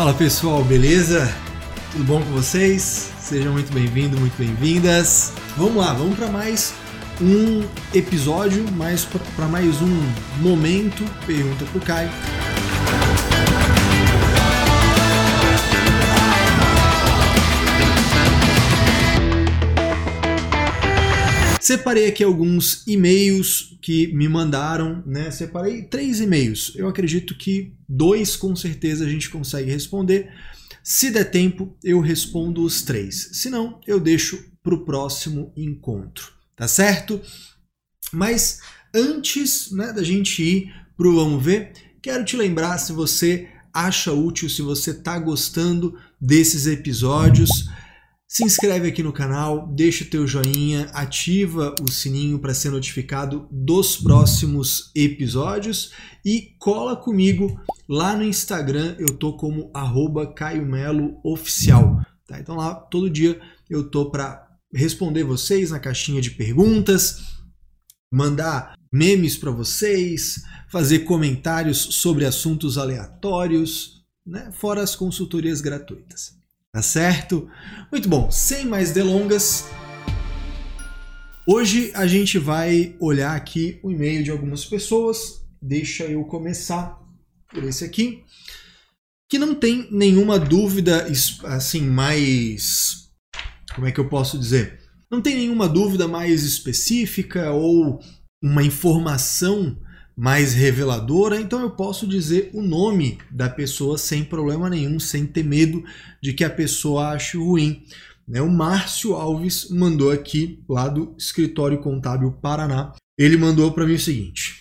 Fala pessoal, beleza? Tudo bom com vocês? Sejam muito bem-vindos, muito bem-vindas. Vamos lá, vamos para mais um episódio, mais para mais um momento. Pergunta pro Caio. Separei aqui alguns e-mails que me mandaram, né? Separei três e-mails. Eu acredito que dois com certeza a gente consegue responder. Se der tempo, eu respondo os três. Se não, eu deixo para o próximo encontro, tá certo? Mas antes né, da gente ir para o Vamos Ver, quero te lembrar se você acha útil, se você está gostando desses episódios se inscreve aqui no canal, deixa o teu joinha, ativa o sininho para ser notificado dos próximos episódios e cola comigo lá no Instagram, eu tô como arroba Caio Melo Oficial. Tá? Então lá todo dia eu tô para responder vocês na caixinha de perguntas, mandar memes para vocês, fazer comentários sobre assuntos aleatórios, né? fora as consultorias gratuitas. Tá certo? Muito bom, sem mais delongas, hoje a gente vai olhar aqui o e-mail de algumas pessoas. Deixa eu começar por esse aqui, que não tem nenhuma dúvida assim mais como é que eu posso dizer? Não tem nenhuma dúvida mais específica ou uma informação mais reveladora, então eu posso dizer o nome da pessoa sem problema nenhum, sem ter medo de que a pessoa ache ruim. Né? O Márcio Alves mandou aqui, lá do Escritório Contábil Paraná, ele mandou para mim o seguinte: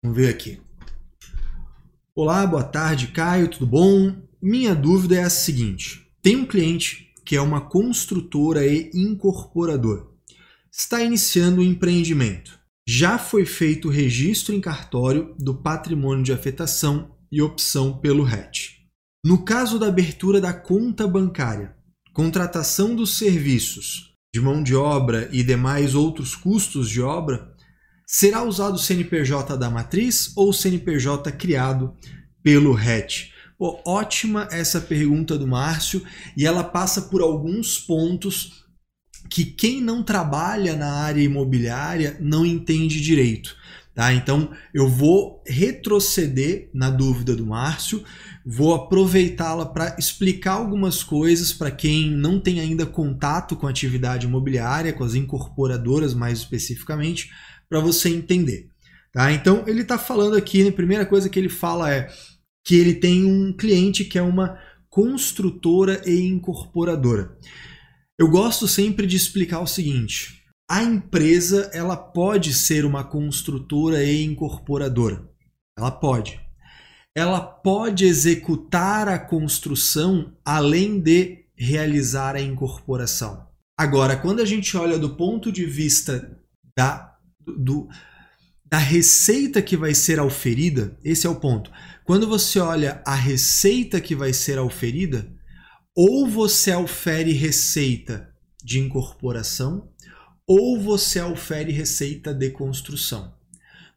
vamos ver aqui. Olá, boa tarde, Caio, tudo bom? Minha dúvida é a seguinte: tem um cliente que é uma construtora e incorporador, está iniciando um empreendimento já foi feito o registro em cartório do patrimônio de afetação e opção pelo RET. No caso da abertura da conta bancária, contratação dos serviços de mão de obra e demais outros custos de obra, será usado o CNPJ da matriz ou o CNPJ criado pelo RET? Ótima essa pergunta do Márcio e ela passa por alguns pontos que quem não trabalha na área imobiliária não entende direito. Tá? Então eu vou retroceder na dúvida do Márcio, vou aproveitá-la para explicar algumas coisas para quem não tem ainda contato com a atividade imobiliária, com as incorporadoras mais especificamente, para você entender. Tá? Então ele está falando aqui, a primeira coisa que ele fala é que ele tem um cliente que é uma construtora e incorporadora. Eu gosto sempre de explicar o seguinte: a empresa ela pode ser uma construtora e incorporadora. Ela pode. Ela pode executar a construção além de realizar a incorporação. Agora, quando a gente olha do ponto de vista da, do, da receita que vai ser auferida, esse é o ponto. Quando você olha a receita que vai ser auferida, ou você ofere receita de incorporação, ou você ofere receita de construção.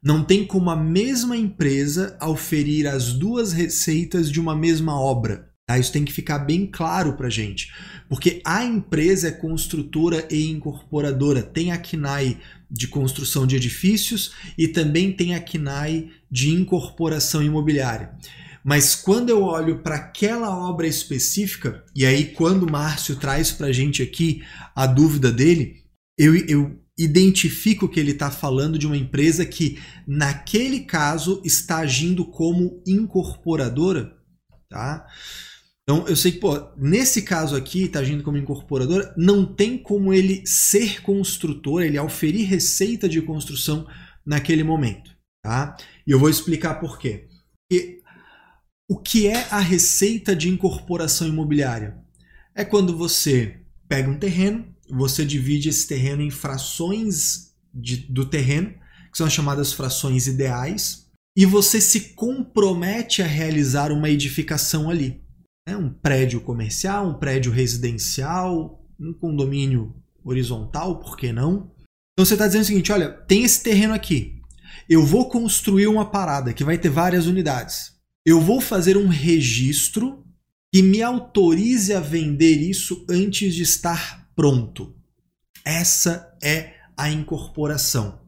Não tem como a mesma empresa oferir as duas receitas de uma mesma obra. Tá? Isso tem que ficar bem claro para gente, porque a empresa é construtora e incorporadora, tem a KNAI de construção de edifícios e também tem a KNAI de incorporação imobiliária. Mas quando eu olho para aquela obra específica, e aí quando o Márcio traz para a gente aqui a dúvida dele, eu, eu identifico que ele está falando de uma empresa que, naquele caso, está agindo como incorporadora. Tá? Então, eu sei que, pô, nesse caso aqui, está agindo como incorporadora, não tem como ele ser construtor, ele auferir receita de construção naquele momento. Tá? E eu vou explicar por quê. O que é a receita de incorporação imobiliária? É quando você pega um terreno, você divide esse terreno em frações de, do terreno, que são as chamadas frações ideais, e você se compromete a realizar uma edificação ali. É um prédio comercial, um prédio residencial, um condomínio horizontal, por que não? Então você está dizendo o seguinte: olha, tem esse terreno aqui. Eu vou construir uma parada que vai ter várias unidades eu vou fazer um registro que me autorize a vender isso antes de estar pronto. Essa é a incorporação.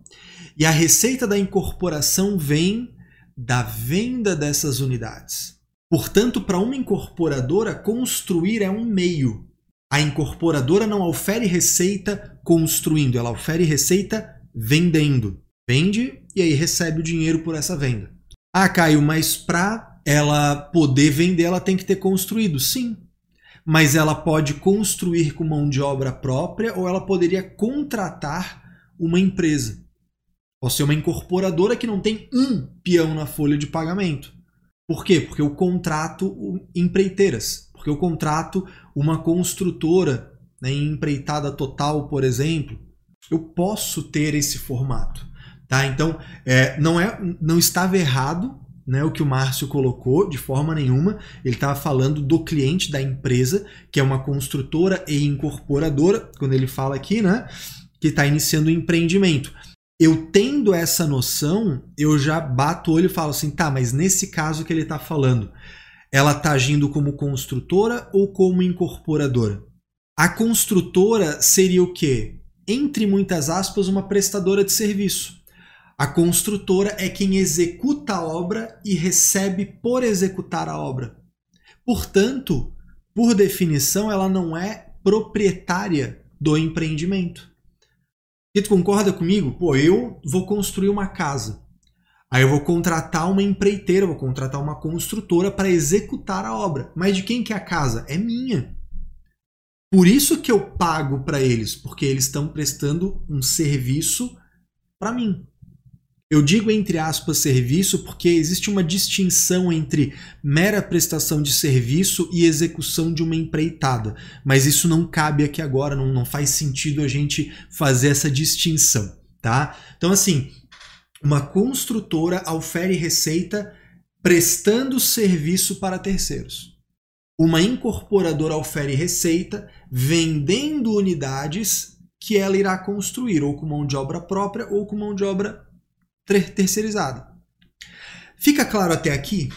E a receita da incorporação vem da venda dessas unidades. Portanto, para uma incorporadora, construir é um meio. A incorporadora não ofere receita construindo, ela ofere receita vendendo. Vende e aí recebe o dinheiro por essa venda. Ah, Caio, mas para ela poder vender, ela tem que ter construído. Sim. Mas ela pode construir com mão de obra própria ou ela poderia contratar uma empresa. Pode ser uma incorporadora que não tem um peão na folha de pagamento. Por quê? Porque eu contrato empreiteiras. Porque eu contrato uma construtora né, em empreitada total, por exemplo. Eu posso ter esse formato. Tá? Então, é, não, é, não estava errado né, o que o Márcio colocou, de forma nenhuma. Ele estava falando do cliente da empresa, que é uma construtora e incorporadora, quando ele fala aqui, né, que está iniciando o um empreendimento. Eu tendo essa noção, eu já bato o olho e falo assim, tá, mas nesse caso que ele está falando, ela está agindo como construtora ou como incorporadora? A construtora seria o quê? Entre muitas aspas, uma prestadora de serviço. A construtora é quem executa a obra e recebe por executar a obra. Portanto, por definição, ela não é proprietária do empreendimento. E tu concorda comigo? Pô, eu vou construir uma casa. Aí eu vou contratar uma empreiteira, vou contratar uma construtora para executar a obra. Mas de quem que é a casa? É minha. Por isso que eu pago para eles, porque eles estão prestando um serviço para mim. Eu digo entre aspas serviço porque existe uma distinção entre mera prestação de serviço e execução de uma empreitada, mas isso não cabe aqui agora, não, não faz sentido a gente fazer essa distinção, tá? Então, assim, uma construtora ofere receita prestando serviço para terceiros. Uma incorporadora ofere receita vendendo unidades que ela irá construir, ou com mão de obra própria ou com mão de obra terceirizada. Fica claro até aqui?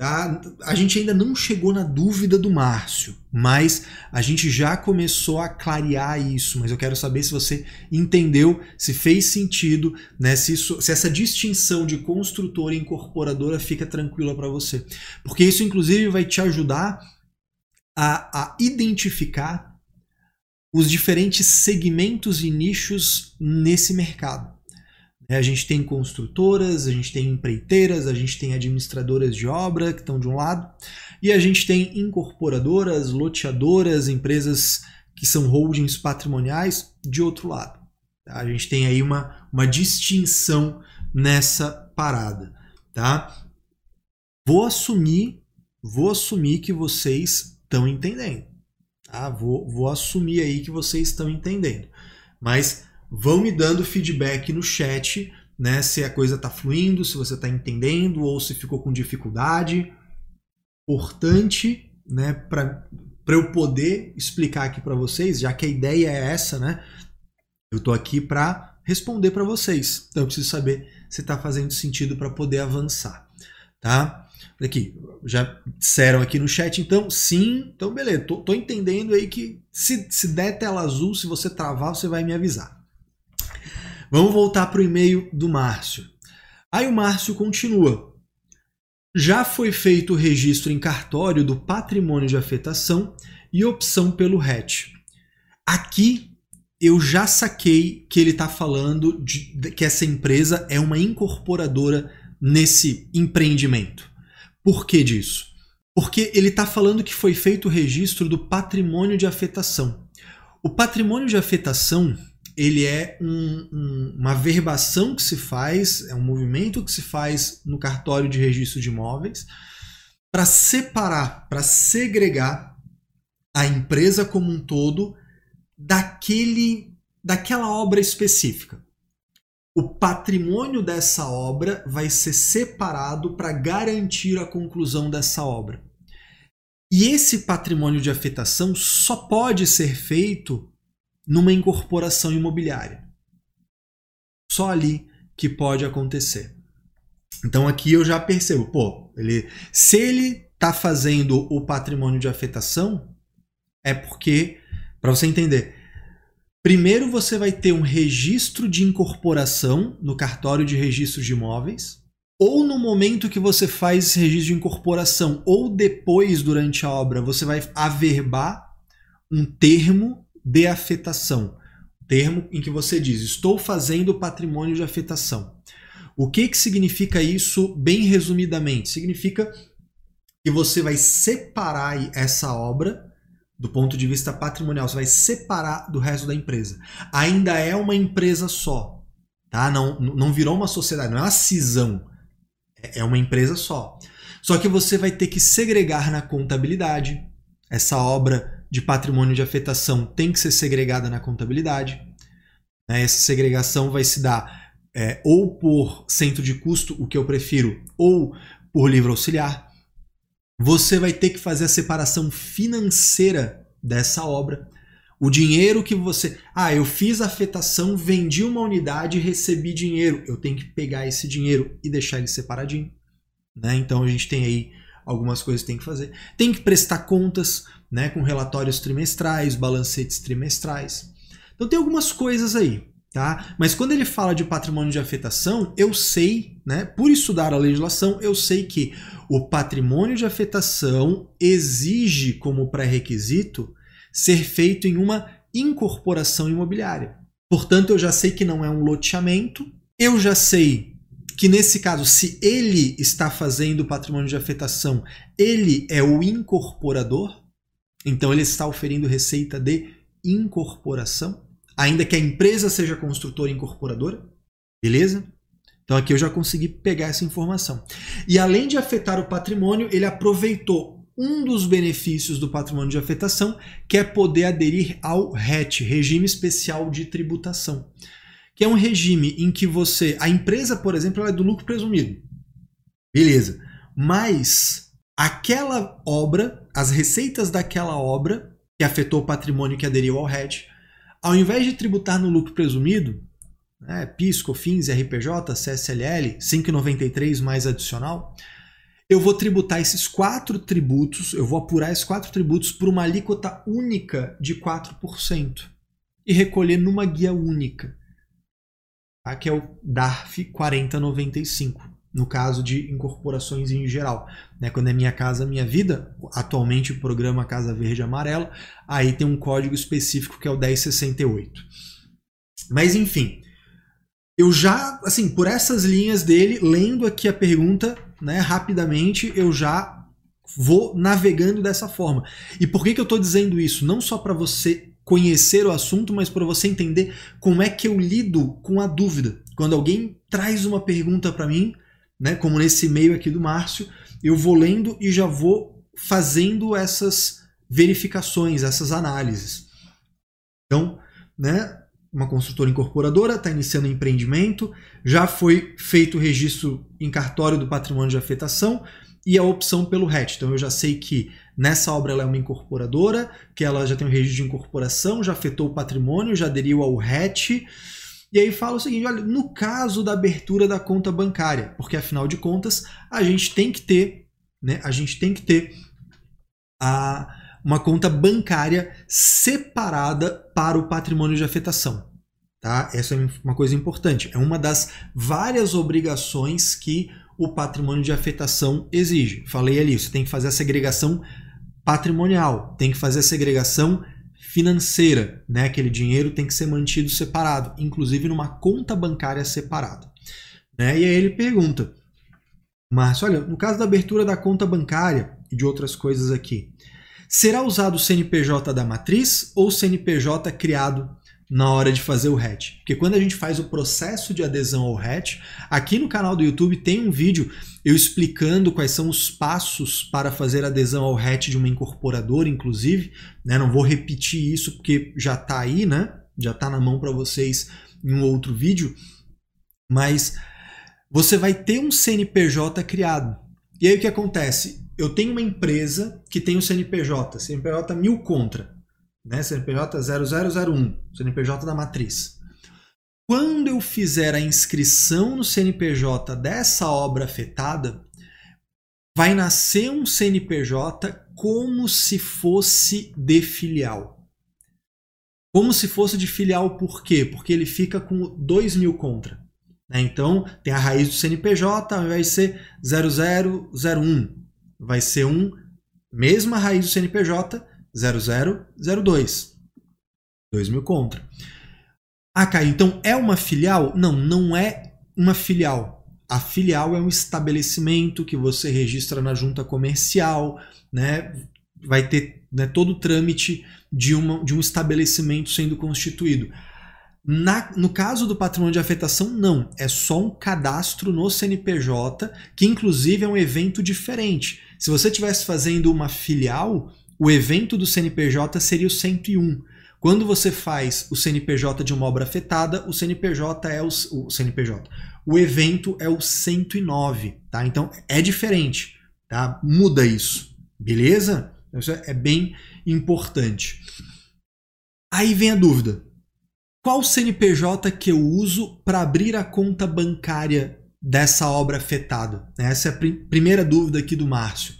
Tá? A gente ainda não chegou na dúvida do Márcio, mas a gente já começou a clarear isso. Mas eu quero saber se você entendeu, se fez sentido, né? se, isso, se essa distinção de construtora e incorporadora fica tranquila para você. Porque isso, inclusive, vai te ajudar a, a identificar os diferentes segmentos e nichos nesse mercado. É, a gente tem construtoras, a gente tem empreiteiras, a gente tem administradoras de obra que estão de um lado, e a gente tem incorporadoras, loteadoras, empresas que são holdings patrimoniais de outro lado. Tá? A gente tem aí uma, uma distinção nessa parada. Tá? Vou assumir, vou assumir que vocês estão entendendo. Tá? Vou, vou assumir aí que vocês estão entendendo. Mas vão me dando feedback no chat, né? Se a coisa está fluindo, se você está entendendo ou se ficou com dificuldade. Importante, né? Para eu poder explicar aqui para vocês, já que a ideia é essa, né? Eu estou aqui para responder para vocês. Então eu preciso saber se está fazendo sentido para poder avançar, tá? Aqui, já disseram aqui no chat, então sim, então beleza, tô, tô entendendo aí que se, se der tela azul, se você travar, você vai me avisar. Vamos voltar para o e-mail do Márcio. Aí o Márcio continua. Já foi feito o registro em cartório do patrimônio de afetação e opção pelo RET. Aqui eu já saquei que ele está falando de, de, que essa empresa é uma incorporadora nesse empreendimento. Por que disso? Porque ele está falando que foi feito o registro do patrimônio de afetação. O patrimônio de afetação ele é um, um, uma verbação que se faz, é um movimento que se faz no cartório de registro de imóveis para separar, para segregar a empresa como um todo daquele, daquela obra específica. O patrimônio dessa obra vai ser separado para garantir a conclusão dessa obra. E esse patrimônio de afetação só pode ser feito numa incorporação imobiliária. Só ali que pode acontecer. Então aqui eu já percebo, pô, ele, se ele está fazendo o patrimônio de afetação é porque, para você entender, primeiro você vai ter um registro de incorporação no cartório de registro de imóveis, ou no momento que você faz esse registro de incorporação, ou depois durante a obra, você vai averbar um termo de afetação. Termo em que você diz: Estou fazendo patrimônio de afetação. O que, que significa isso, bem resumidamente? Significa que você vai separar essa obra do ponto de vista patrimonial, você vai separar do resto da empresa. Ainda é uma empresa só, tá? Não, não virou uma sociedade, não é uma cisão, é, é uma empresa só. Só que você vai ter que segregar na contabilidade. Essa obra de patrimônio de afetação tem que ser segregada na contabilidade. Né? Essa segregação vai se dar é, ou por centro de custo, o que eu prefiro, ou por livro auxiliar você vai ter que fazer a separação financeira dessa obra. O dinheiro que você. Ah, eu fiz a afetação, vendi uma unidade e recebi dinheiro. Eu tenho que pegar esse dinheiro e deixar ele separadinho. Né? Então a gente tem aí algumas coisas tem que fazer. Tem que prestar contas né, com relatórios trimestrais, balancetes trimestrais. Então tem algumas coisas aí. Tá? Mas quando ele fala de patrimônio de afetação, eu sei, né, por estudar a legislação, eu sei que o patrimônio de afetação exige como pré-requisito ser feito em uma incorporação imobiliária. Portanto, eu já sei que não é um loteamento, eu já sei que nesse caso, se ele está fazendo o patrimônio de afetação, ele é o incorporador, então ele está oferindo receita de incorporação ainda que a empresa seja construtora e incorporadora. Beleza? Então aqui eu já consegui pegar essa informação. E além de afetar o patrimônio, ele aproveitou um dos benefícios do patrimônio de afetação, que é poder aderir ao RET, Regime Especial de Tributação, que é um regime em que você, a empresa, por exemplo, é do lucro presumido. Beleza. Mas aquela obra, as receitas daquela obra que afetou o patrimônio que aderiu ao RET, ao invés de tributar no lucro presumido, né, PIS, COFINS, RPJ, CSLL, 5,93 mais adicional, eu vou tributar esses quatro tributos, eu vou apurar esses quatro tributos por uma alíquota única de 4% e recolher numa guia única, tá? que é o DARF 4095 no caso de incorporações em geral. Né? Quando é Minha Casa Minha Vida, atualmente o programa Casa Verde Amarela, aí tem um código específico que é o 1068. Mas enfim, eu já, assim, por essas linhas dele, lendo aqui a pergunta, né, rapidamente, eu já vou navegando dessa forma. E por que, que eu estou dizendo isso? Não só para você conhecer o assunto, mas para você entender como é que eu lido com a dúvida. Quando alguém traz uma pergunta para mim, né, como nesse e-mail aqui do Márcio, eu vou lendo e já vou fazendo essas verificações, essas análises. Então, né, uma construtora incorporadora está iniciando um empreendimento, já foi feito o registro em cartório do patrimônio de afetação e a opção pelo RET. Então eu já sei que nessa obra ela é uma incorporadora, que ela já tem um registro de incorporação, já afetou o patrimônio, já aderiu ao RET e aí fala o seguinte: olha, no caso da abertura da conta bancária, porque afinal de contas a gente tem que ter, né? A gente tem que ter a, uma conta bancária separada para o patrimônio de afetação. Tá? Essa é uma coisa importante. É uma das várias obrigações que o patrimônio de afetação exige. Falei ali, você tem que fazer a segregação patrimonial, tem que fazer a segregação financeira, né? Aquele dinheiro tem que ser mantido separado, inclusive numa conta bancária separada. Né? E aí ele pergunta, Márcio, olha, no caso da abertura da conta bancária e de outras coisas aqui, será usado o CNPJ da matriz ou CNPJ criado na hora de fazer o hatch. Porque quando a gente faz o processo de adesão ao hatch, aqui no canal do YouTube tem um vídeo eu explicando quais são os passos para fazer adesão ao hatch de uma incorporadora, inclusive. Né? Não vou repetir isso porque já está aí, né? já está na mão para vocês em um outro vídeo. Mas você vai ter um CNPJ criado. E aí o que acontece? Eu tenho uma empresa que tem o CNPJ, CNPJ mil contra né? CNPJ 0001, CNPJ da matriz. Quando eu fizer a inscrição no CNPJ dessa obra afetada, vai nascer um CNPJ como se fosse de filial. Como se fosse de filial, por quê? Porque ele fica com 2 mil contra. Né? Então, tem a raiz do CNPJ, vai ser 0001. Vai ser um, mesma raiz do CNPJ, 0002. 2 mil contra. Ah, Caio, então é uma filial? Não, não é uma filial. A filial é um estabelecimento que você registra na junta comercial, né? Vai ter né, todo o trâmite de, uma, de um estabelecimento sendo constituído. Na, no caso do patrimônio de afetação, não. É só um cadastro no CNPJ, que inclusive é um evento diferente. Se você estivesse fazendo uma filial, o evento do CNPJ seria o 101. Quando você faz o CNPJ de uma obra afetada, o CNPJ é o, o CNPJ. O evento é o 109, tá? Então é diferente, tá? Muda isso, beleza? Isso é bem importante. Aí vem a dúvida. Qual CNPJ que eu uso para abrir a conta bancária dessa obra afetada? Essa é a pr primeira dúvida aqui do Márcio.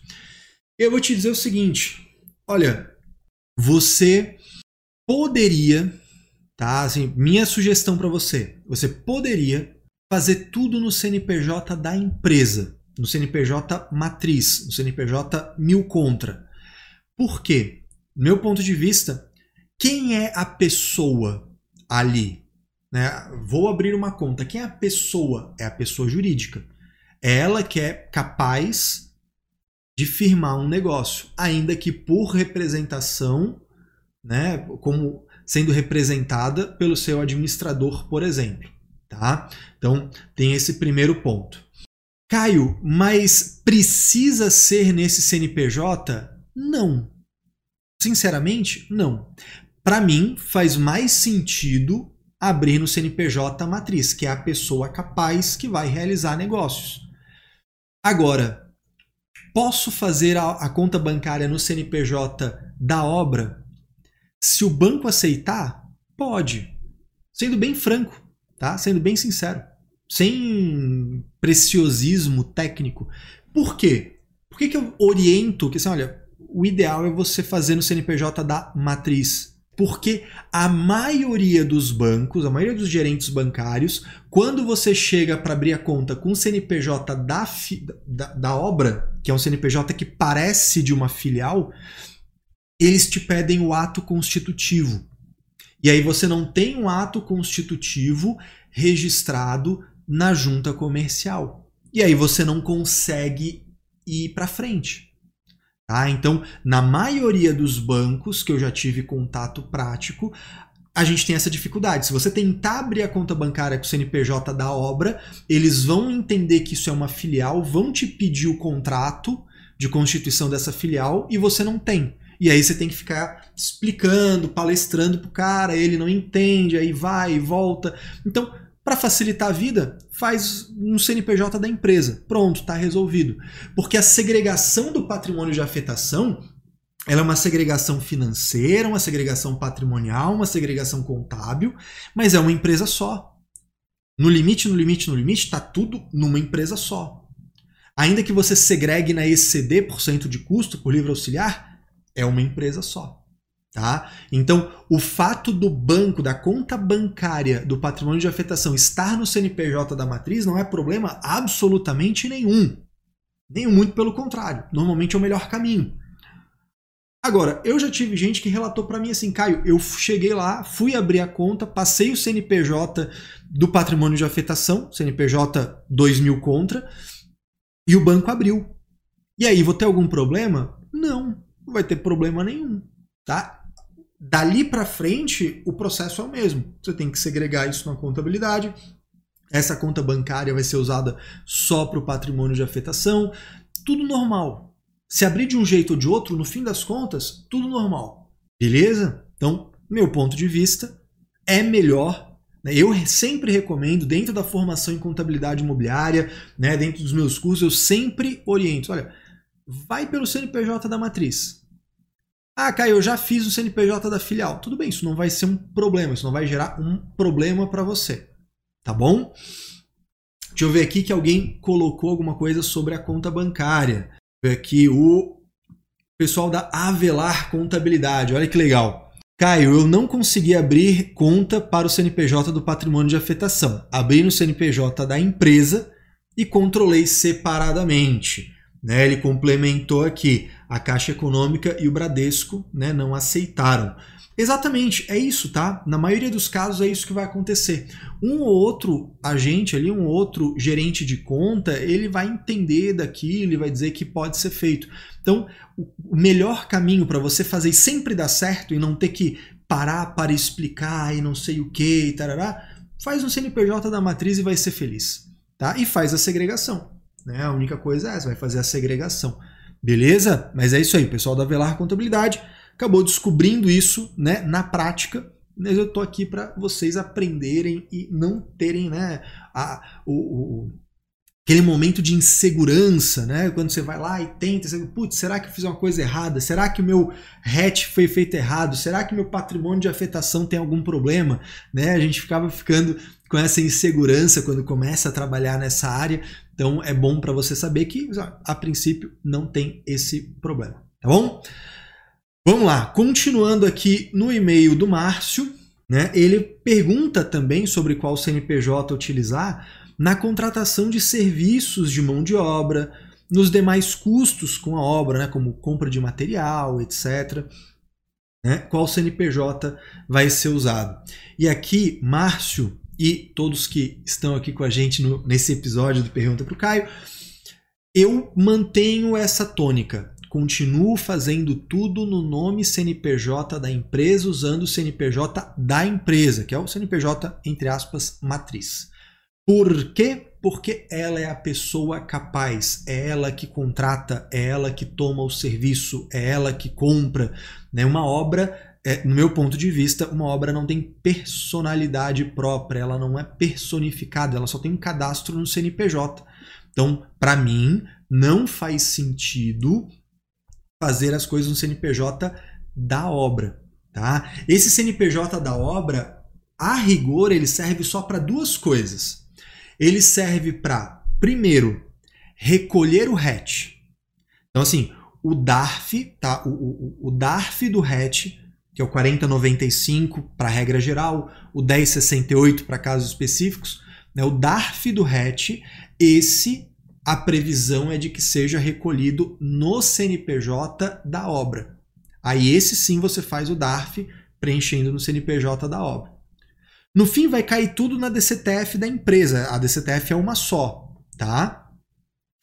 Eu vou te dizer o seguinte: olha, você poderia, tá? Assim, minha sugestão para você, você poderia fazer tudo no CNPJ da empresa, no CNPJ matriz, no CNPJ mil contra. Por quê? Meu ponto de vista, quem é a pessoa ali? Né? Vou abrir uma conta. Quem é a pessoa? É a pessoa jurídica. É ela que é capaz de firmar um negócio, ainda que por representação né, como sendo representada pelo seu administrador, por exemplo. Tá? Então, tem esse primeiro ponto. Caio, mas precisa ser nesse CNPJ? Não. Sinceramente, não. Para mim, faz mais sentido abrir no CNPJ matriz, que é a pessoa capaz que vai realizar negócios. Agora, posso fazer a, a conta bancária no CNPJ da obra? Se o banco aceitar, pode. Sendo bem franco, tá? Sendo bem sincero. Sem preciosismo técnico. Por quê? Por que, que eu oriento que assim, olha, o ideal é você fazer no CNPJ da matriz? Porque a maioria dos bancos, a maioria dos gerentes bancários, quando você chega para abrir a conta com o CNPJ da, da, da obra, que é um CNPJ que parece de uma filial, eles te pedem o ato constitutivo. E aí você não tem um ato constitutivo registrado na junta comercial. E aí você não consegue ir para frente. Tá? Então, na maioria dos bancos que eu já tive contato prático, a gente tem essa dificuldade. Se você tentar abrir a conta bancária com o CNPJ da obra, eles vão entender que isso é uma filial, vão te pedir o contrato de constituição dessa filial e você não tem. E aí você tem que ficar explicando, palestrando pro cara, ele não entende, aí vai e volta. Então, para facilitar a vida, faz um CNPJ da empresa. Pronto, está resolvido. Porque a segregação do patrimônio de afetação ela é uma segregação financeira, uma segregação patrimonial, uma segregação contábil, mas é uma empresa só. No limite, no limite, no limite, está tudo numa empresa só. Ainda que você segregue na ECD por cento de custo por livre auxiliar, é uma empresa só. Tá? Então, o fato do banco, da conta bancária do patrimônio de afetação estar no CNPJ da matriz não é problema absolutamente nenhum. Nenhum, muito pelo contrário. Normalmente é o melhor caminho. Agora, eu já tive gente que relatou para mim assim, Caio, eu cheguei lá, fui abrir a conta, passei o CNPJ do patrimônio de afetação, CNPJ 2000 contra, e o banco abriu. E aí, vou ter algum problema? Não não vai ter problema nenhum, tá? Dali para frente, o processo é o mesmo. Você tem que segregar isso na contabilidade. Essa conta bancária vai ser usada só para o patrimônio de afetação. Tudo normal. Se abrir de um jeito ou de outro, no fim das contas, tudo normal. Beleza? Então, meu ponto de vista, é melhor né? eu sempre recomendo, dentro da formação em contabilidade imobiliária, né, dentro dos meus cursos, eu sempre oriento: olha, vai pelo CNPJ da matriz. Ah, Caio, eu já fiz o CNPJ da filial. Tudo bem, isso não vai ser um problema, isso não vai gerar um problema para você. Tá bom? Deixa eu ver aqui que alguém colocou alguma coisa sobre a conta bancária. aqui o pessoal da Avelar Contabilidade. Olha que legal. Caio, eu não consegui abrir conta para o CNPJ do patrimônio de afetação. Abri no CNPJ da empresa e controlei separadamente. Né? Ele complementou aqui. A Caixa Econômica e o Bradesco né, não aceitaram. Exatamente, é isso, tá? Na maioria dos casos é isso que vai acontecer. Um ou outro agente ali, um ou outro gerente de conta, ele vai entender daquilo, ele vai dizer que pode ser feito. Então, o melhor caminho para você fazer sempre dar certo e não ter que parar para explicar e não sei o que e tarará, faz um CNPJ da matriz e vai ser feliz, tá? E faz a segregação, né? A única coisa é essa, vai fazer a segregação. Beleza? Mas é isso aí, pessoal da Velar Contabilidade acabou descobrindo isso né, na prática. Mas eu estou aqui para vocês aprenderem e não terem né, a, o, o, aquele momento de insegurança, né? Quando você vai lá e tenta, você, putz, será que eu fiz uma coisa errada? Será que o meu hatch foi feito errado? Será que meu patrimônio de afetação tem algum problema? Né? A gente ficava ficando com essa insegurança quando começa a trabalhar nessa área. Então é bom para você saber que a princípio não tem esse problema, tá bom? Vamos lá, continuando aqui no e-mail do Márcio, né, ele pergunta também sobre qual CNPJ utilizar na contratação de serviços de mão de obra, nos demais custos com a obra, né, como compra de material, etc. Né, qual CNPJ vai ser usado. E aqui, Márcio e todos que estão aqui com a gente no, nesse episódio do Pergunta para o Caio, eu mantenho essa tônica continuo fazendo tudo no nome CNPJ da empresa, usando o CNPJ da empresa, que é o CNPJ, entre aspas, matriz. Por quê? Porque ela é a pessoa capaz, é ela que contrata, é ela que toma o serviço, é ela que compra. Né? Uma obra, é, no meu ponto de vista, uma obra não tem personalidade própria, ela não é personificada, ela só tem um cadastro no CNPJ. Então, para mim, não faz sentido fazer as coisas no CNPJ da obra. Tá? Esse CNPJ da obra, a rigor, ele serve só para duas coisas. Ele serve para, primeiro, recolher o hatch. Então, assim, o DARF, tá? o, o, o DARF do hatch, que é o 4095 para regra geral, o 1068 para casos específicos, né? o DARF do hatch, esse a previsão é de que seja recolhido no CNPJ da obra. Aí esse sim você faz o DARF preenchendo no CNPJ da obra. No fim vai cair tudo na DCTF da empresa. A DCTF é uma só, tá?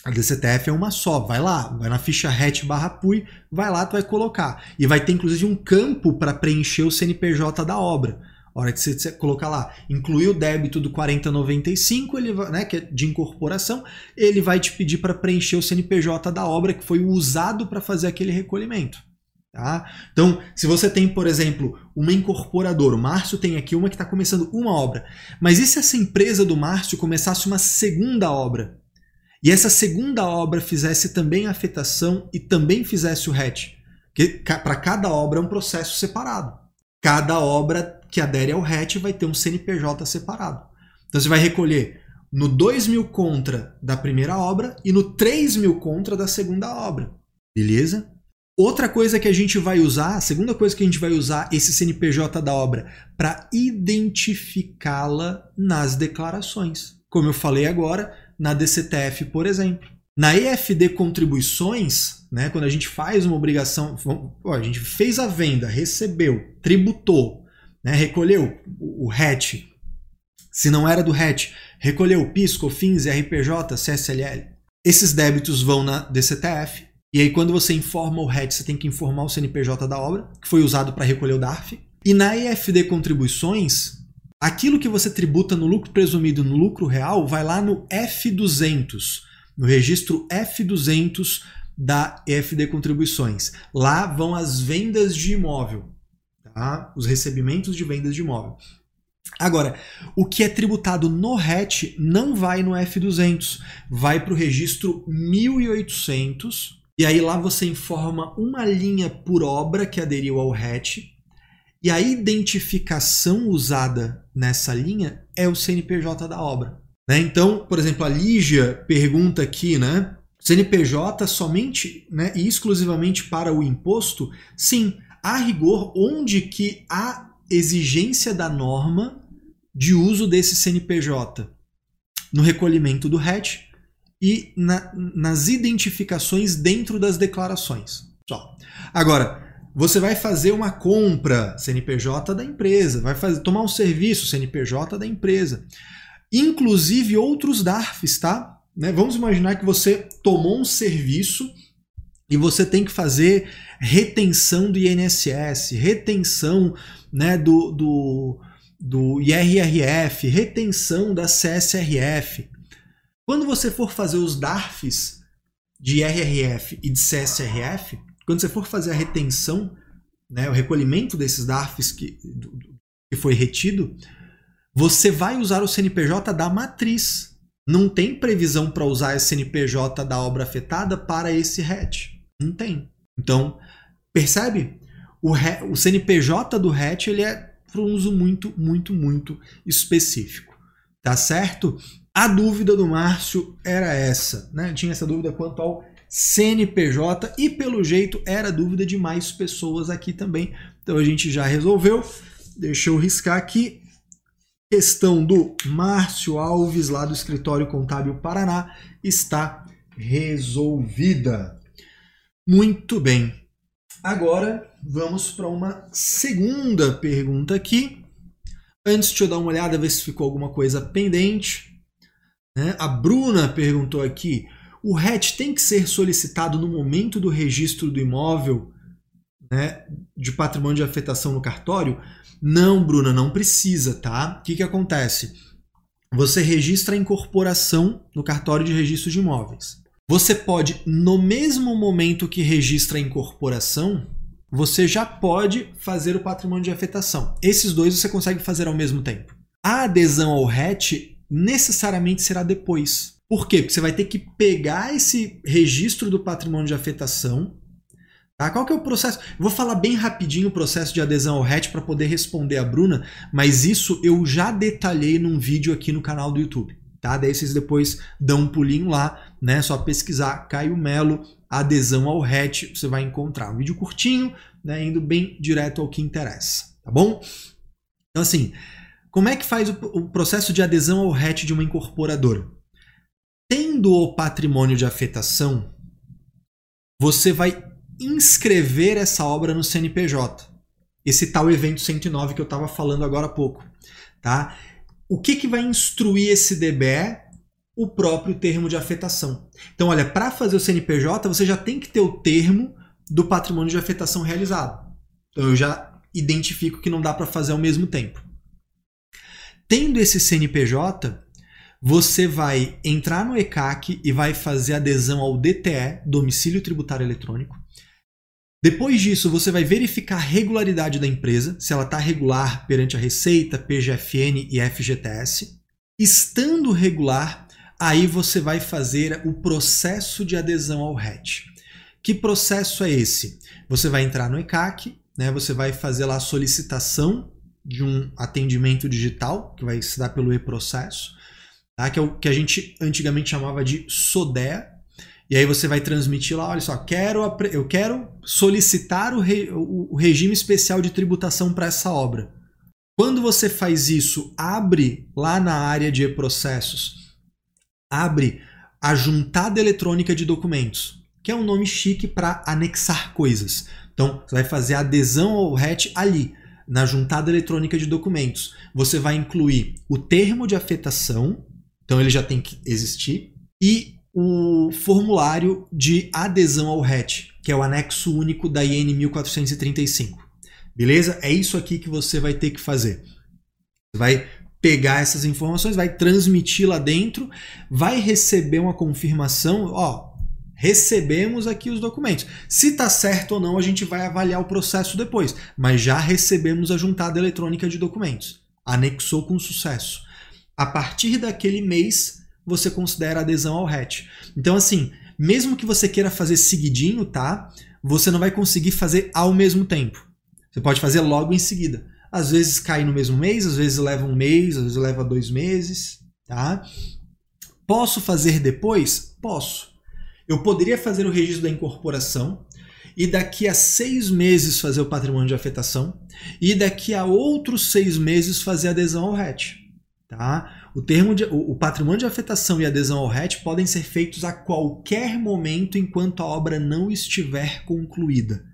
A DCTF é uma só. Vai lá, vai na ficha hatch barra PUI, vai lá, tu vai colocar. E vai ter inclusive um campo para preencher o CNPJ da obra. A hora que você colocar lá, incluir o débito do 4095, ele vai, né, que é de incorporação, ele vai te pedir para preencher o CNPJ da obra que foi usado para fazer aquele recolhimento. Tá? Então, se você tem, por exemplo, uma incorporadora, o Márcio tem aqui uma que está começando uma obra, mas e se essa empresa do Márcio começasse uma segunda obra? E essa segunda obra fizesse também a afetação e também fizesse o hatch? Para cada obra é um processo separado. Cada obra que adere ao RET vai ter um CNPJ separado. Então você vai recolher no 2 mil contra da primeira obra e no 3 mil contra da segunda obra. Beleza? Outra coisa que a gente vai usar, a segunda coisa que a gente vai usar esse CNPJ da obra para identificá-la nas declarações. Como eu falei agora, na DCTF, por exemplo. Na EFD contribuições, né, quando a gente faz uma obrigação, a gente fez a venda, recebeu, tributou, né, recolheu o hatch, se não era do hatch, recolheu PIS, COFINS, RPJ, CSLL. Esses débitos vão na DCTF, e aí quando você informa o hatch, você tem que informar o CNPJ da obra, que foi usado para recolher o DARF. E na EFD contribuições, aquilo que você tributa no lucro presumido no lucro real vai lá no F200, no registro F200 da EFD contribuições. Lá vão as vendas de imóvel tá? os recebimentos de vendas de imóvel. Agora, o que é tributado no RET não vai no F200, vai para o registro 1800, e aí lá você informa uma linha por obra que aderiu ao RET, e a identificação usada nessa linha é o CNPJ da obra. Né? Então, por exemplo, a Lígia pergunta aqui, né? CNPJ somente né, e exclusivamente para o imposto? Sim, a rigor, onde que há exigência da norma de uso desse CNPJ? No recolhimento do RET e na, nas identificações dentro das declarações. Só. Agora, você vai fazer uma compra CNPJ da empresa, vai fazer, tomar um serviço CNPJ da empresa. Inclusive outros DARFs, tá? Né? Vamos imaginar que você tomou um serviço e você tem que fazer retenção do INSS, retenção né, do, do, do IRRF, retenção da CSRF. Quando você for fazer os DARFs de IRRF e de CSRF, quando você for fazer a retenção, né, o recolhimento desses DARFs que, que foi retido, você vai usar o CNPJ da matriz. Não tem previsão para usar esse CNPJ da obra afetada para esse RET. Não tem. Então, percebe? O, o CNPJ do RET ele é para um uso muito, muito, muito específico. Tá certo? A dúvida do Márcio era essa, né? Tinha essa dúvida quanto ao CNPJ e pelo jeito era dúvida de mais pessoas aqui também. Então a gente já resolveu. Deixa eu riscar aqui. Questão do Márcio Alves, lá do Escritório Contábil Paraná, está resolvida. Muito bem. Agora vamos para uma segunda pergunta aqui. Antes de eu dar uma olhada, ver se ficou alguma coisa pendente. Né? A Bruna perguntou aqui: o RET tem que ser solicitado no momento do registro do imóvel né, de patrimônio de afetação no cartório? Não, Bruna, não precisa, tá? O que, que acontece? Você registra a incorporação no cartório de registro de imóveis. Você pode, no mesmo momento que registra a incorporação, você já pode fazer o patrimônio de afetação. Esses dois você consegue fazer ao mesmo tempo. A adesão ao RET necessariamente será depois. Por quê? Porque você vai ter que pegar esse registro do patrimônio de afetação. Tá? Qual que é o processo? Eu vou falar bem rapidinho o processo de adesão ao RET para poder responder a Bruna, mas isso eu já detalhei num vídeo aqui no canal do YouTube tá? Daí vocês depois dão um pulinho lá, né? Só pesquisar Caio Melo, adesão ao RET, você vai encontrar um vídeo curtinho, né? Indo bem direto ao que interessa, tá bom? Então assim, como é que faz o, o processo de adesão ao RET de uma incorporadora? Tendo o patrimônio de afetação, você vai inscrever essa obra no CNPJ. Esse tal evento 109 que eu estava falando agora há pouco, tá? O que, que vai instruir esse DBE? O próprio termo de afetação. Então, olha, para fazer o CNPJ, você já tem que ter o termo do patrimônio de afetação realizado. Então, eu já identifico que não dá para fazer ao mesmo tempo. Tendo esse CNPJ, você vai entrar no ECAC e vai fazer adesão ao DTE, Domicílio Tributário Eletrônico. Depois disso, você vai verificar a regularidade da empresa, se ela está regular perante a Receita, PGFN e FGTS. Estando regular, aí você vai fazer o processo de adesão ao RET. Que processo é esse? Você vai entrar no ECAC, né, você vai fazer lá a solicitação de um atendimento digital, que vai se dar pelo e-processo, tá? que é o que a gente antigamente chamava de SODEA, e aí você vai transmitir lá, olha só, quero, eu quero solicitar o, re, o, regime especial de tributação para essa obra. Quando você faz isso, abre lá na área de e-processos, abre a juntada eletrônica de documentos, que é um nome chique para anexar coisas. Então, você vai fazer a adesão ao RET ali, na juntada eletrônica de documentos. Você vai incluir o termo de afetação, então ele já tem que existir, e o formulário de adesão ao RET, que é o anexo único da IN 1435. Beleza? É isso aqui que você vai ter que fazer. Você vai pegar essas informações, vai transmitir lá dentro, vai receber uma confirmação, ó, recebemos aqui os documentos. Se está certo ou não, a gente vai avaliar o processo depois, mas já recebemos a juntada eletrônica de documentos. Anexou com sucesso. A partir daquele mês, você considera adesão ao RET. Então, assim, mesmo que você queira fazer seguidinho, tá? Você não vai conseguir fazer ao mesmo tempo. Você pode fazer logo em seguida. Às vezes cai no mesmo mês, às vezes leva um mês, às vezes leva dois meses, tá? Posso fazer depois? Posso. Eu poderia fazer o registro da incorporação e daqui a seis meses fazer o patrimônio de afetação e daqui a outros seis meses fazer adesão ao RET. Tá? O, termo de, o, o patrimônio de afetação e adesão ao RET podem ser feitos a qualquer momento enquanto a obra não estiver concluída.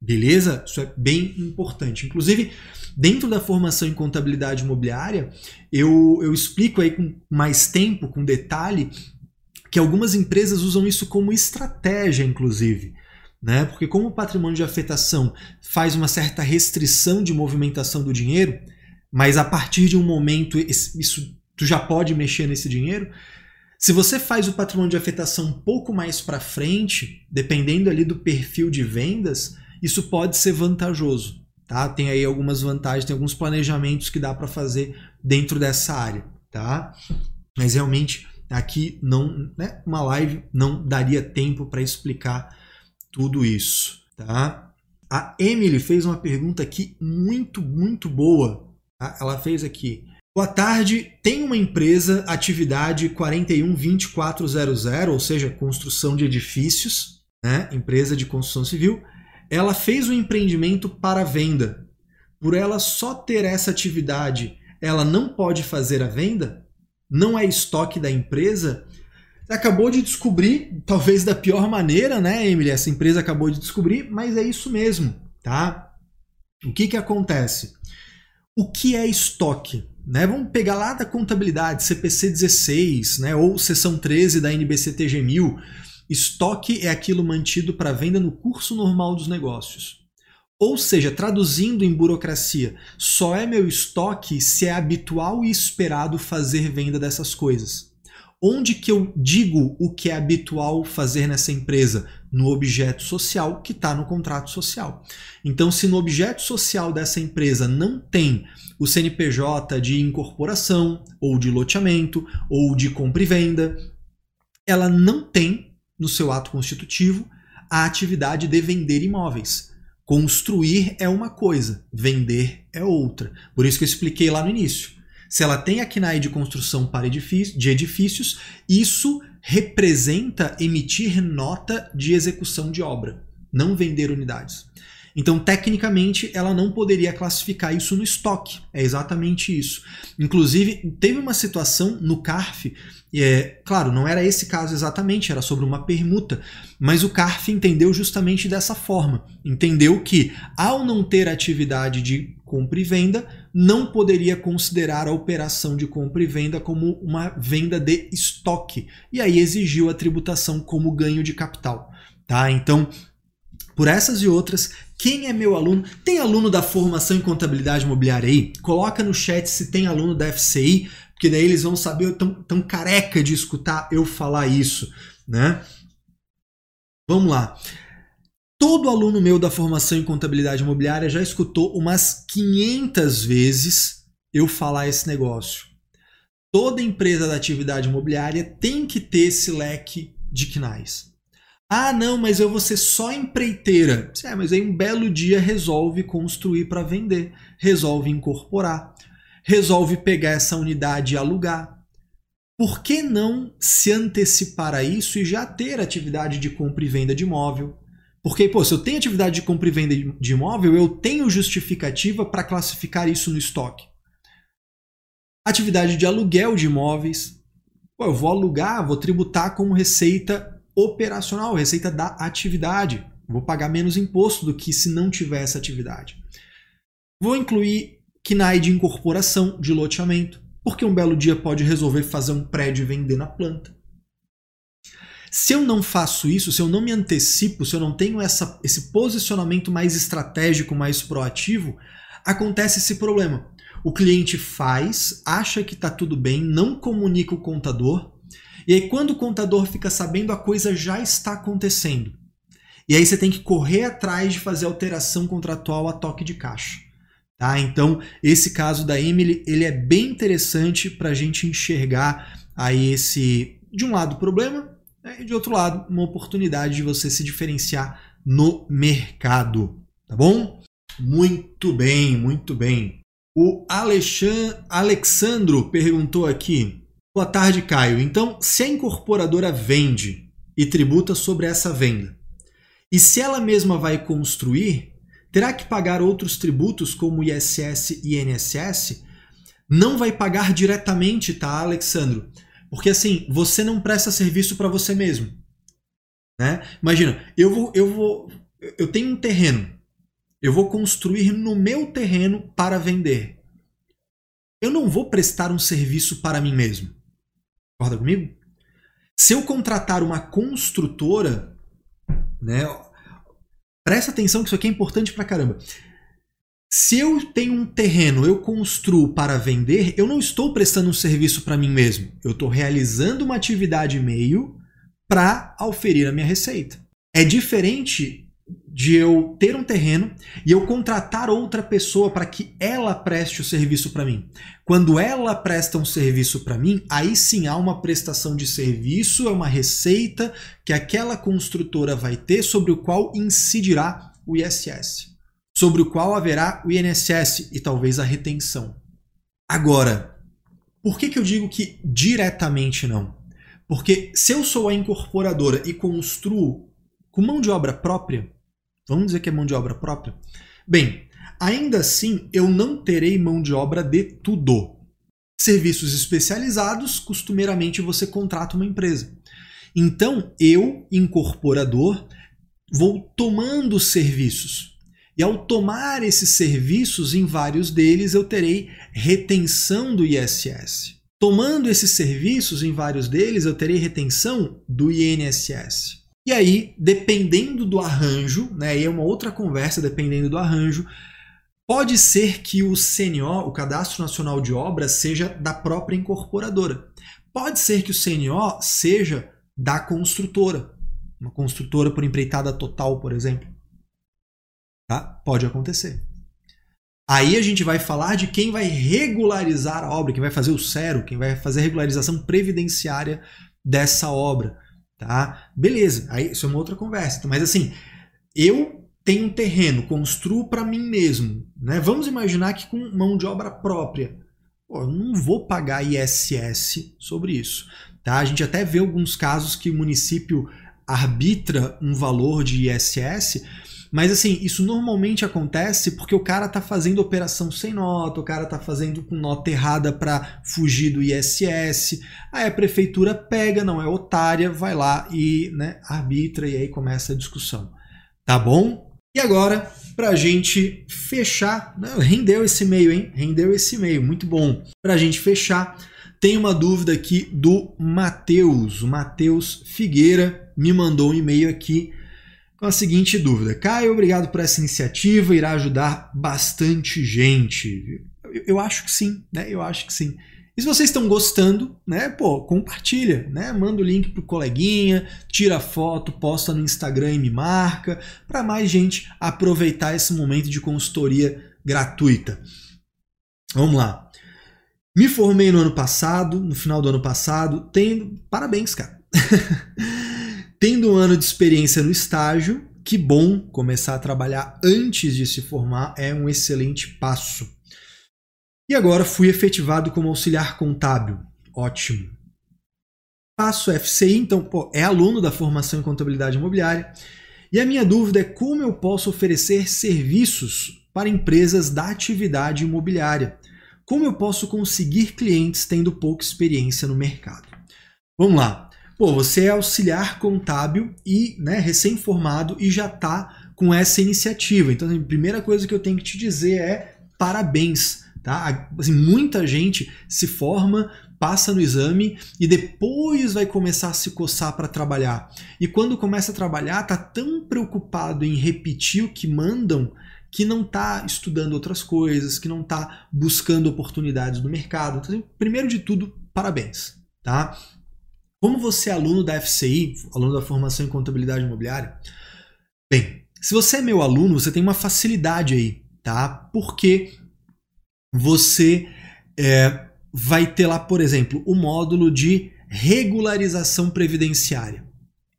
Beleza? Isso é bem importante. Inclusive, dentro da formação em contabilidade imobiliária, eu, eu explico aí com mais tempo, com detalhe, que algumas empresas usam isso como estratégia, inclusive. Né? Porque como o patrimônio de afetação faz uma certa restrição de movimentação do dinheiro, mas a partir de um momento isso tu já pode mexer nesse dinheiro. Se você faz o patrimônio de afetação um pouco mais para frente, dependendo ali do perfil de vendas, isso pode ser vantajoso. Tá? Tem aí algumas vantagens, tem alguns planejamentos que dá para fazer dentro dessa área. Tá? Mas realmente aqui não, né, uma live não daria tempo para explicar tudo isso. Tá? A Emily fez uma pergunta aqui muito, muito boa. Tá? Ela fez aqui. Boa tarde, tem uma empresa, atividade 412400, ou seja, construção de edifícios, né? empresa de construção civil ela fez um empreendimento para venda. Por ela só ter essa atividade, ela não pode fazer a venda? Não é estoque da empresa? Acabou de descobrir, talvez da pior maneira, né, Emily? Essa empresa acabou de descobrir, mas é isso mesmo, tá? O que que acontece? O que é estoque? Né? Vamos pegar lá da contabilidade, CPC 16, né, ou seção 13 da NBCTG 1000. Estoque é aquilo mantido para venda no curso normal dos negócios. Ou seja, traduzindo em burocracia, só é meu estoque se é habitual e esperado fazer venda dessas coisas. Onde que eu digo o que é habitual fazer nessa empresa? No objeto social que está no contrato social. Então, se no objeto social dessa empresa não tem o CNPJ de incorporação, ou de loteamento, ou de compra e venda, ela não tem no seu ato constitutivo a atividade de vender imóveis. Construir é uma coisa, vender é outra. Por isso que eu expliquei lá no início. Se ela tem a CNAE de construção para edifício, de edifícios, isso representa emitir nota de execução de obra, não vender unidades. Então, tecnicamente, ela não poderia classificar isso no estoque. É exatamente isso. Inclusive, teve uma situação no CARF, é, claro, não era esse caso exatamente, era sobre uma permuta, mas o CARF entendeu justamente dessa forma. Entendeu que, ao não ter atividade de compra e venda, não poderia considerar a operação de compra e venda como uma venda de estoque. E aí exigiu a tributação como ganho de capital. Tá? Então, por essas e outras, quem é meu aluno? Tem aluno da formação em contabilidade imobiliária aí? Coloca no chat se tem aluno da FCI, porque daí eles vão saber, tão, tão careca de escutar eu falar isso, né? Vamos lá. Todo aluno meu da formação em contabilidade imobiliária já escutou umas 500 vezes eu falar esse negócio. Toda empresa da atividade imobiliária tem que ter esse leque de quinais. Ah, não, mas eu vou ser só empreiteira. É, mas aí um belo dia resolve construir para vender, resolve incorporar, resolve pegar essa unidade e alugar. Por que não se antecipar a isso e já ter atividade de compra e venda de imóvel? Porque, pô, se eu tenho atividade de compra e venda de imóvel, eu tenho justificativa para classificar isso no estoque. Atividade de aluguel de imóveis. Pô, eu vou alugar, vou tributar como receita operacional, receita da atividade. Vou pagar menos imposto do que se não tiver essa atividade. Vou incluir KNAI de incorporação de loteamento, porque um belo dia pode resolver fazer um prédio e vender na planta. Se eu não faço isso, se eu não me antecipo, se eu não tenho essa, esse posicionamento mais estratégico, mais proativo, acontece esse problema. O cliente faz, acha que está tudo bem, não comunica o contador, e aí, quando o contador fica sabendo, a coisa já está acontecendo. E aí você tem que correr atrás de fazer alteração contratual a toque de caixa. Tá? Então, esse caso da Emily, ele é bem interessante para a gente enxergar aí esse, de um lado, problema, né? e de outro lado, uma oportunidade de você se diferenciar no mercado. Tá bom? Muito bem, muito bem. O Alexandre, Alexandro perguntou aqui: Boa tarde, Caio. Então, se a incorporadora vende e tributa sobre essa venda. E se ela mesma vai construir, terá que pagar outros tributos como ISS e INSS? Não vai pagar diretamente, tá, Alexandro? Porque assim, você não presta serviço para você mesmo. Né? Imagina, eu vou, eu vou, eu tenho um terreno, eu vou construir no meu terreno para vender. Eu não vou prestar um serviço para mim mesmo. Concorda comigo? Se eu contratar uma construtora, né? Presta atenção que isso aqui é importante pra caramba. Se eu tenho um terreno, eu construo para vender, eu não estou prestando um serviço para mim mesmo. Eu estou realizando uma atividade meio para auferir a minha receita. É diferente de eu ter um terreno e eu contratar outra pessoa para que ela preste o serviço para mim. Quando ela presta um serviço para mim, aí sim há uma prestação de serviço, é uma receita que aquela construtora vai ter sobre o qual incidirá o ISS, sobre o qual haverá o INSS e talvez a retenção. Agora, por que, que eu digo que diretamente não? Porque se eu sou a incorporadora e construo com mão de obra própria, vamos dizer que é mão de obra própria, bem, ainda assim eu não terei mão de obra de tudo. Serviços especializados, costumeiramente você contrata uma empresa. Então, eu, incorporador, vou tomando serviços. E ao tomar esses serviços, em vários deles eu terei retenção do ISS. Tomando esses serviços, em vários deles, eu terei retenção do INSS. E aí, dependendo do arranjo, né, é uma outra conversa, dependendo do arranjo, pode ser que o CNO, o Cadastro Nacional de Obras, seja da própria incorporadora. Pode ser que o CNO seja da construtora, uma construtora por empreitada total, por exemplo. Tá? Pode acontecer. Aí a gente vai falar de quem vai regularizar a obra, quem vai fazer o CERO, quem vai fazer a regularização previdenciária dessa obra. Tá? Beleza, aí isso é uma outra conversa. Mas assim, eu tenho um terreno, construo para mim mesmo. Né? Vamos imaginar que com mão de obra própria. Pô, eu não vou pagar ISS sobre isso. Tá? A gente até vê alguns casos que o município arbitra um valor de ISS mas assim, isso normalmente acontece porque o cara tá fazendo operação sem nota, o cara tá fazendo com nota errada para fugir do ISS. Aí a prefeitura pega, não é otária, vai lá e né, arbitra e aí começa a discussão. Tá bom? E agora, pra gente fechar, né, rendeu esse e-mail, hein? Rendeu esse e-mail, muito bom. Pra gente fechar, tem uma dúvida aqui do Matheus. O Matheus Figueira me mandou um e-mail aqui com a seguinte dúvida. Caio, obrigado por essa iniciativa, irá ajudar bastante gente. Eu, eu acho que sim, né? Eu acho que sim. E se vocês estão gostando, né, pô, compartilha, né? Manda o link pro coleguinha, tira foto, posta no Instagram e me marca, para mais gente aproveitar esse momento de consultoria gratuita. Vamos lá. Me formei no ano passado, no final do ano passado, tendo parabéns, cara. Tendo um ano de experiência no estágio, que bom começar a trabalhar antes de se formar é um excelente passo. E agora fui efetivado como auxiliar contábil. Ótimo. Passo FCI, então, pô, é aluno da formação em contabilidade imobiliária. E a minha dúvida é como eu posso oferecer serviços para empresas da atividade imobiliária. Como eu posso conseguir clientes tendo pouca experiência no mercado? Vamos lá. Pô, você é auxiliar contábil e né, recém-formado e já está com essa iniciativa. Então, assim, a primeira coisa que eu tenho que te dizer é parabéns. Tá? Assim, muita gente se forma, passa no exame e depois vai começar a se coçar para trabalhar. E quando começa a trabalhar, tá tão preocupado em repetir o que mandam que não está estudando outras coisas, que não está buscando oportunidades no mercado. Então, assim, primeiro de tudo, parabéns. Tá? Como você é aluno da FCI, aluno da formação em contabilidade imobiliária, bem, se você é meu aluno, você tem uma facilidade aí, tá? Porque você é, vai ter lá, por exemplo, o módulo de regularização previdenciária.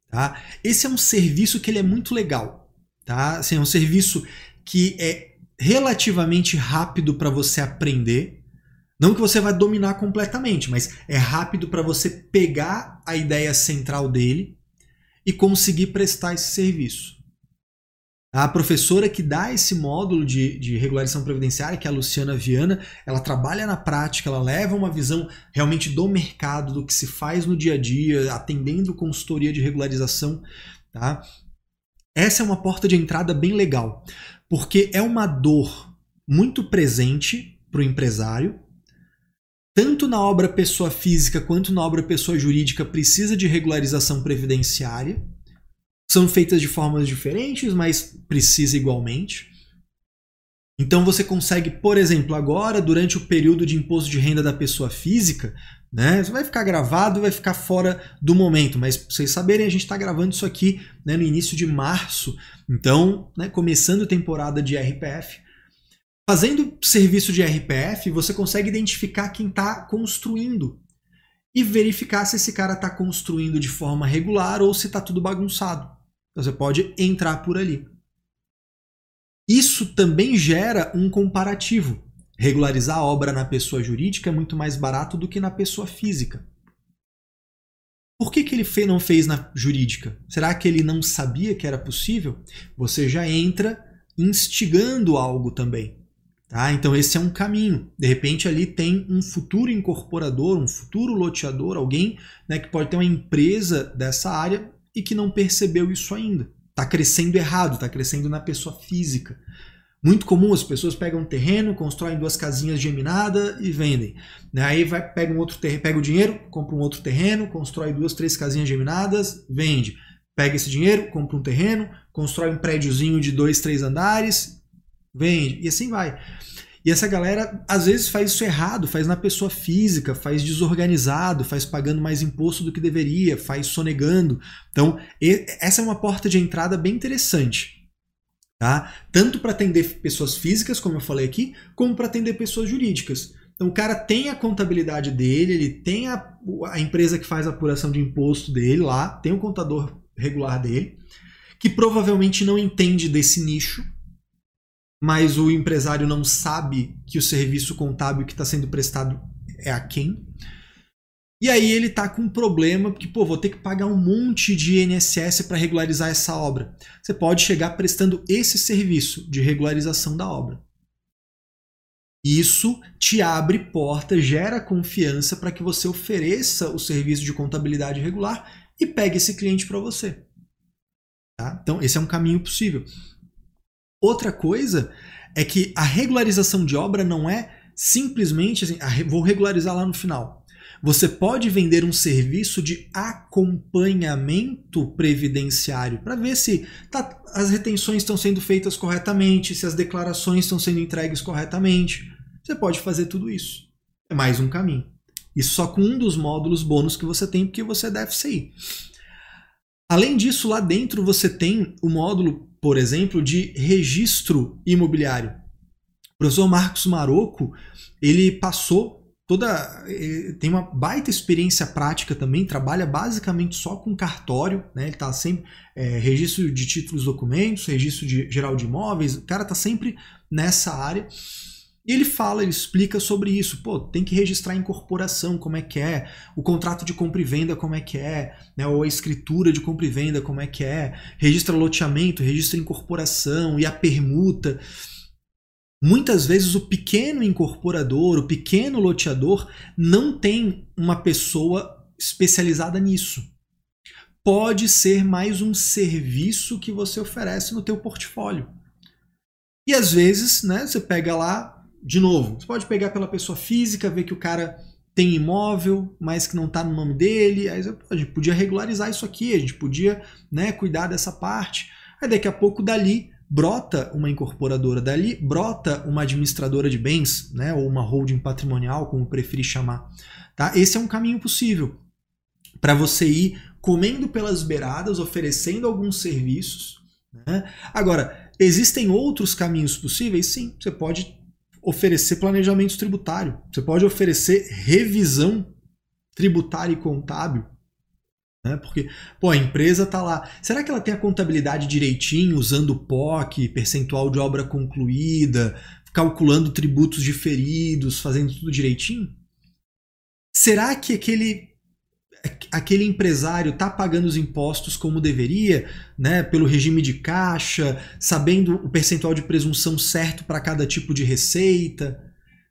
Tá? Esse é um serviço que ele é muito legal. Tá? Assim, é um serviço que é relativamente rápido para você aprender não que você vai dominar completamente, mas é rápido para você pegar a ideia central dele e conseguir prestar esse serviço. A professora que dá esse módulo de, de regularização previdenciária, que é a Luciana Viana, ela trabalha na prática, ela leva uma visão realmente do mercado, do que se faz no dia a dia, atendendo consultoria de regularização. Tá? Essa é uma porta de entrada bem legal, porque é uma dor muito presente para o empresário, tanto na obra pessoa física quanto na obra pessoa jurídica precisa de regularização previdenciária são feitas de formas diferentes, mas precisa igualmente. Então você consegue, por exemplo, agora, durante o período de imposto de renda da pessoa física, né? Isso vai ficar gravado, vai ficar fora do momento, mas pra vocês saberem, a gente está gravando isso aqui né, no início de março, então, né, começando temporada de RPF. Fazendo serviço de RPF, você consegue identificar quem está construindo e verificar se esse cara está construindo de forma regular ou se está tudo bagunçado. Então você pode entrar por ali. Isso também gera um comparativo. Regularizar a obra na pessoa jurídica é muito mais barato do que na pessoa física. Por que, que ele não fez na jurídica? Será que ele não sabia que era possível? Você já entra instigando algo também. Tá? Então esse é um caminho. De repente ali tem um futuro incorporador, um futuro loteador, alguém né, que pode ter uma empresa dessa área e que não percebeu isso ainda. Está crescendo errado, está crescendo na pessoa física. Muito comum, as pessoas pegam um terreno, constroem duas casinhas geminadas e vendem. Aí vai, pega, um outro terreno, pega o dinheiro, compra um outro terreno, constrói duas, três casinhas geminadas, vende. Pega esse dinheiro, compra um terreno, constrói um prédiozinho de dois, três andares, vende. E assim vai. E essa galera às vezes faz isso errado, faz na pessoa física, faz desorganizado, faz pagando mais imposto do que deveria, faz sonegando. Então, essa é uma porta de entrada bem interessante. Tá? Tanto para atender pessoas físicas, como eu falei aqui, como para atender pessoas jurídicas. Então o cara tem a contabilidade dele, ele tem a, a empresa que faz a apuração de imposto dele lá, tem o contador regular dele, que provavelmente não entende desse nicho, mas o empresário não sabe que o serviço contábil que está sendo prestado é a quem. E aí ele está com um problema, porque, pô, vou ter que pagar um monte de INSS para regularizar essa obra. Você pode chegar prestando esse serviço de regularização da obra. Isso te abre porta, gera confiança para que você ofereça o serviço de contabilidade regular e pegue esse cliente para você. Tá? Então, esse é um caminho possível. Outra coisa é que a regularização de obra não é simplesmente assim, vou regularizar lá no final. Você pode vender um serviço de acompanhamento previdenciário para ver se tá, as retenções estão sendo feitas corretamente, se as declarações estão sendo entregues corretamente. Você pode fazer tudo isso. É mais um caminho. Isso só com um dos módulos bônus que você tem, porque você deve sair. Além disso, lá dentro você tem o módulo, por exemplo, de registro imobiliário. O professor Marcos Maroco, ele passou toda eh, tem uma baita experiência prática também, trabalha basicamente só com cartório, né? Ele está sempre é, registro de títulos, documentos, registro de, geral de imóveis, o cara está sempre nessa área. E ele fala, ele explica sobre isso. Pô, tem que registrar a incorporação, como é que é, o contrato de compra e venda, como é que é, né? ou a escritura de compra e venda, como é que é, registra loteamento, registra incorporação e a permuta. Muitas vezes o pequeno incorporador, o pequeno loteador, não tem uma pessoa especializada nisso. Pode ser mais um serviço que você oferece no teu portfólio. E às vezes, né, você pega lá, de novo, você pode pegar pela pessoa física, ver que o cara tem imóvel, mas que não está no nome dele. Aí a gente podia regularizar isso aqui, a gente podia né, cuidar dessa parte. Aí daqui a pouco dali brota uma incorporadora, dali brota uma administradora de bens, né, ou uma holding patrimonial, como preferir chamar. Tá? Esse é um caminho possível para você ir comendo pelas beiradas, oferecendo alguns serviços. Né? Agora, existem outros caminhos possíveis? Sim, você pode oferecer planejamento tributário, você pode oferecer revisão tributária e contábil. Né? Porque, pô, a empresa está lá. Será que ela tem a contabilidade direitinho, usando POC, percentual de obra concluída, calculando tributos diferidos, fazendo tudo direitinho? Será que aquele aquele empresário está pagando os impostos como deveria, né, pelo regime de caixa, sabendo o percentual de presunção certo para cada tipo de receita?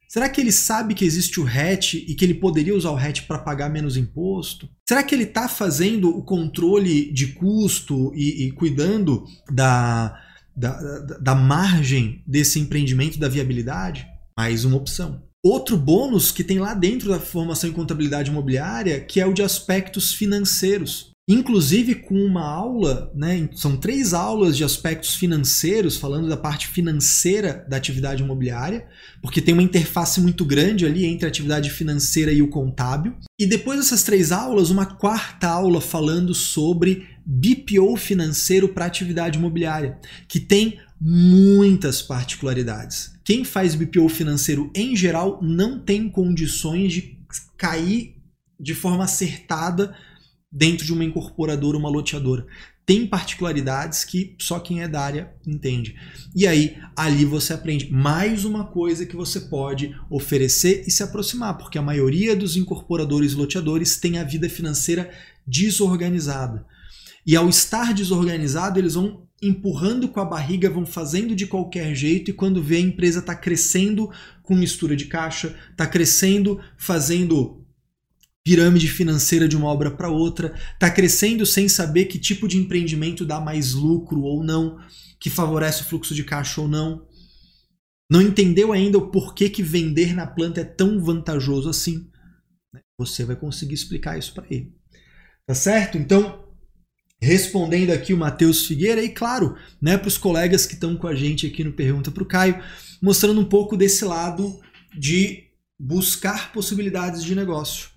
Será que ele sabe que existe o RET e que ele poderia usar o RET para pagar menos imposto? Será que ele está fazendo o controle de custo e, e cuidando da, da, da, margem desse empreendimento, da viabilidade? Mais uma opção. Outro bônus que tem lá dentro da formação em contabilidade imobiliária, que é o de aspectos financeiros. Inclusive com uma aula, né, são três aulas de aspectos financeiros, falando da parte financeira da atividade imobiliária, porque tem uma interface muito grande ali entre a atividade financeira e o contábil. E depois dessas três aulas, uma quarta aula falando sobre BPO financeiro para atividade imobiliária, que tem muitas particularidades. Quem faz BPO financeiro em geral não tem condições de cair de forma acertada dentro de uma incorporadora, uma loteadora. Tem particularidades que só quem é da área entende. E aí, ali você aprende mais uma coisa que você pode oferecer e se aproximar, porque a maioria dos incorporadores e loteadores tem a vida financeira desorganizada. E ao estar desorganizado, eles vão empurrando com a barriga, vão fazendo de qualquer jeito, e quando vê a empresa está crescendo com mistura de caixa, está crescendo fazendo pirâmide financeira de uma obra para outra, está crescendo sem saber que tipo de empreendimento dá mais lucro ou não, que favorece o fluxo de caixa ou não. Não entendeu ainda o porquê que vender na planta é tão vantajoso assim. Você vai conseguir explicar isso para ele. Tá certo? Então, respondendo aqui o Matheus Figueira e claro, né, para os colegas que estão com a gente aqui no Pergunta para o Caio, mostrando um pouco desse lado de buscar possibilidades de negócio.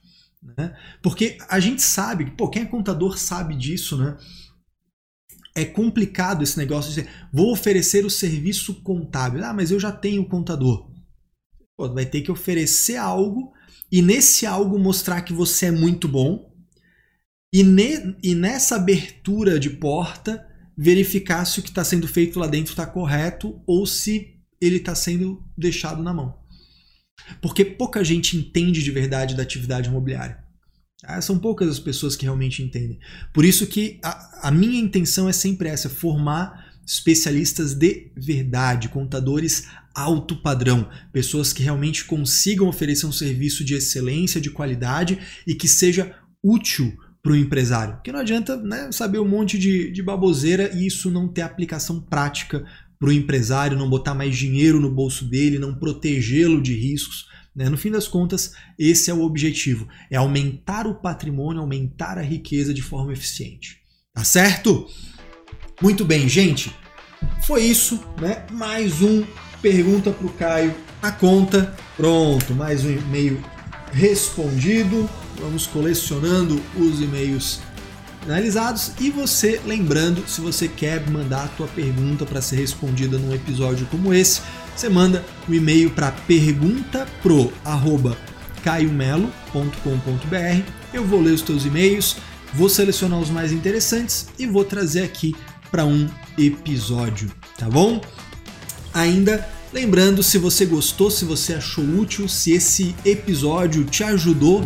Né? Porque a gente sabe, pô, quem é contador sabe disso, né? É complicado esse negócio de dizer, vou oferecer o serviço contábil. Ah, mas eu já tenho contador. Pô, vai ter que oferecer algo e nesse algo mostrar que você é muito bom e, ne, e nessa abertura de porta verificar se o que está sendo feito lá dentro está correto ou se ele está sendo deixado na mão. Porque pouca gente entende de verdade da atividade imobiliária. Ah, são poucas as pessoas que realmente entendem. Por isso que a, a minha intenção é sempre essa, formar especialistas de verdade, contadores alto padrão, pessoas que realmente consigam oferecer um serviço de excelência, de qualidade e que seja útil para o empresário. Porque não adianta né, saber um monte de, de baboseira e isso não ter aplicação prática para o empresário, não botar mais dinheiro no bolso dele, não protegê-lo de riscos. Né? No fim das contas, esse é o objetivo: é aumentar o patrimônio, aumentar a riqueza de forma eficiente. Tá certo? Muito bem, gente. Foi isso, né? Mais um pergunta para o Caio. A conta, pronto, mais um e-mail respondido. Vamos colecionando os e-mails analisados e você lembrando, se você quer mandar a tua pergunta para ser respondida num episódio como esse, você manda um e-mail para perguntapro@caiomelo.com.br. Eu vou ler os teus e-mails, vou selecionar os mais interessantes e vou trazer aqui para um episódio, tá bom? Ainda lembrando, se você gostou, se você achou útil, se esse episódio te ajudou,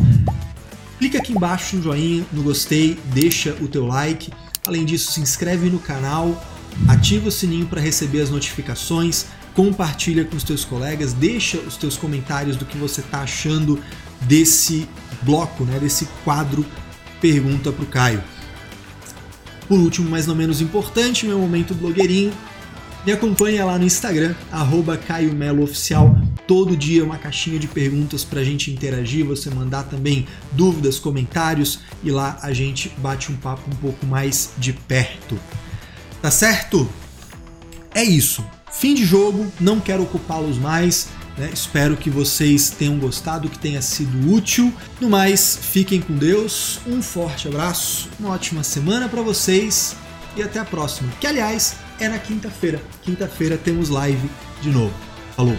clica aqui embaixo no joinha, no gostei, deixa o teu like. Além disso, se inscreve no canal, ativa o sininho para receber as notificações, compartilha com os teus colegas, deixa os teus comentários do que você está achando desse bloco, né, desse quadro Pergunta para o Caio. Por último, mas não menos importante, meu momento blogueirinho, me acompanha lá no Instagram, arroba Caio Melo Oficial. Todo dia uma caixinha de perguntas para a gente interagir, você mandar também dúvidas, comentários e lá a gente bate um papo um pouco mais de perto. Tá certo? É isso. Fim de jogo, não quero ocupá-los mais. Né? Espero que vocês tenham gostado, que tenha sido útil. No mais, fiquem com Deus. Um forte abraço, uma ótima semana para vocês e até a próxima. Que aliás é na quinta-feira. Quinta-feira temos live de novo. Falou!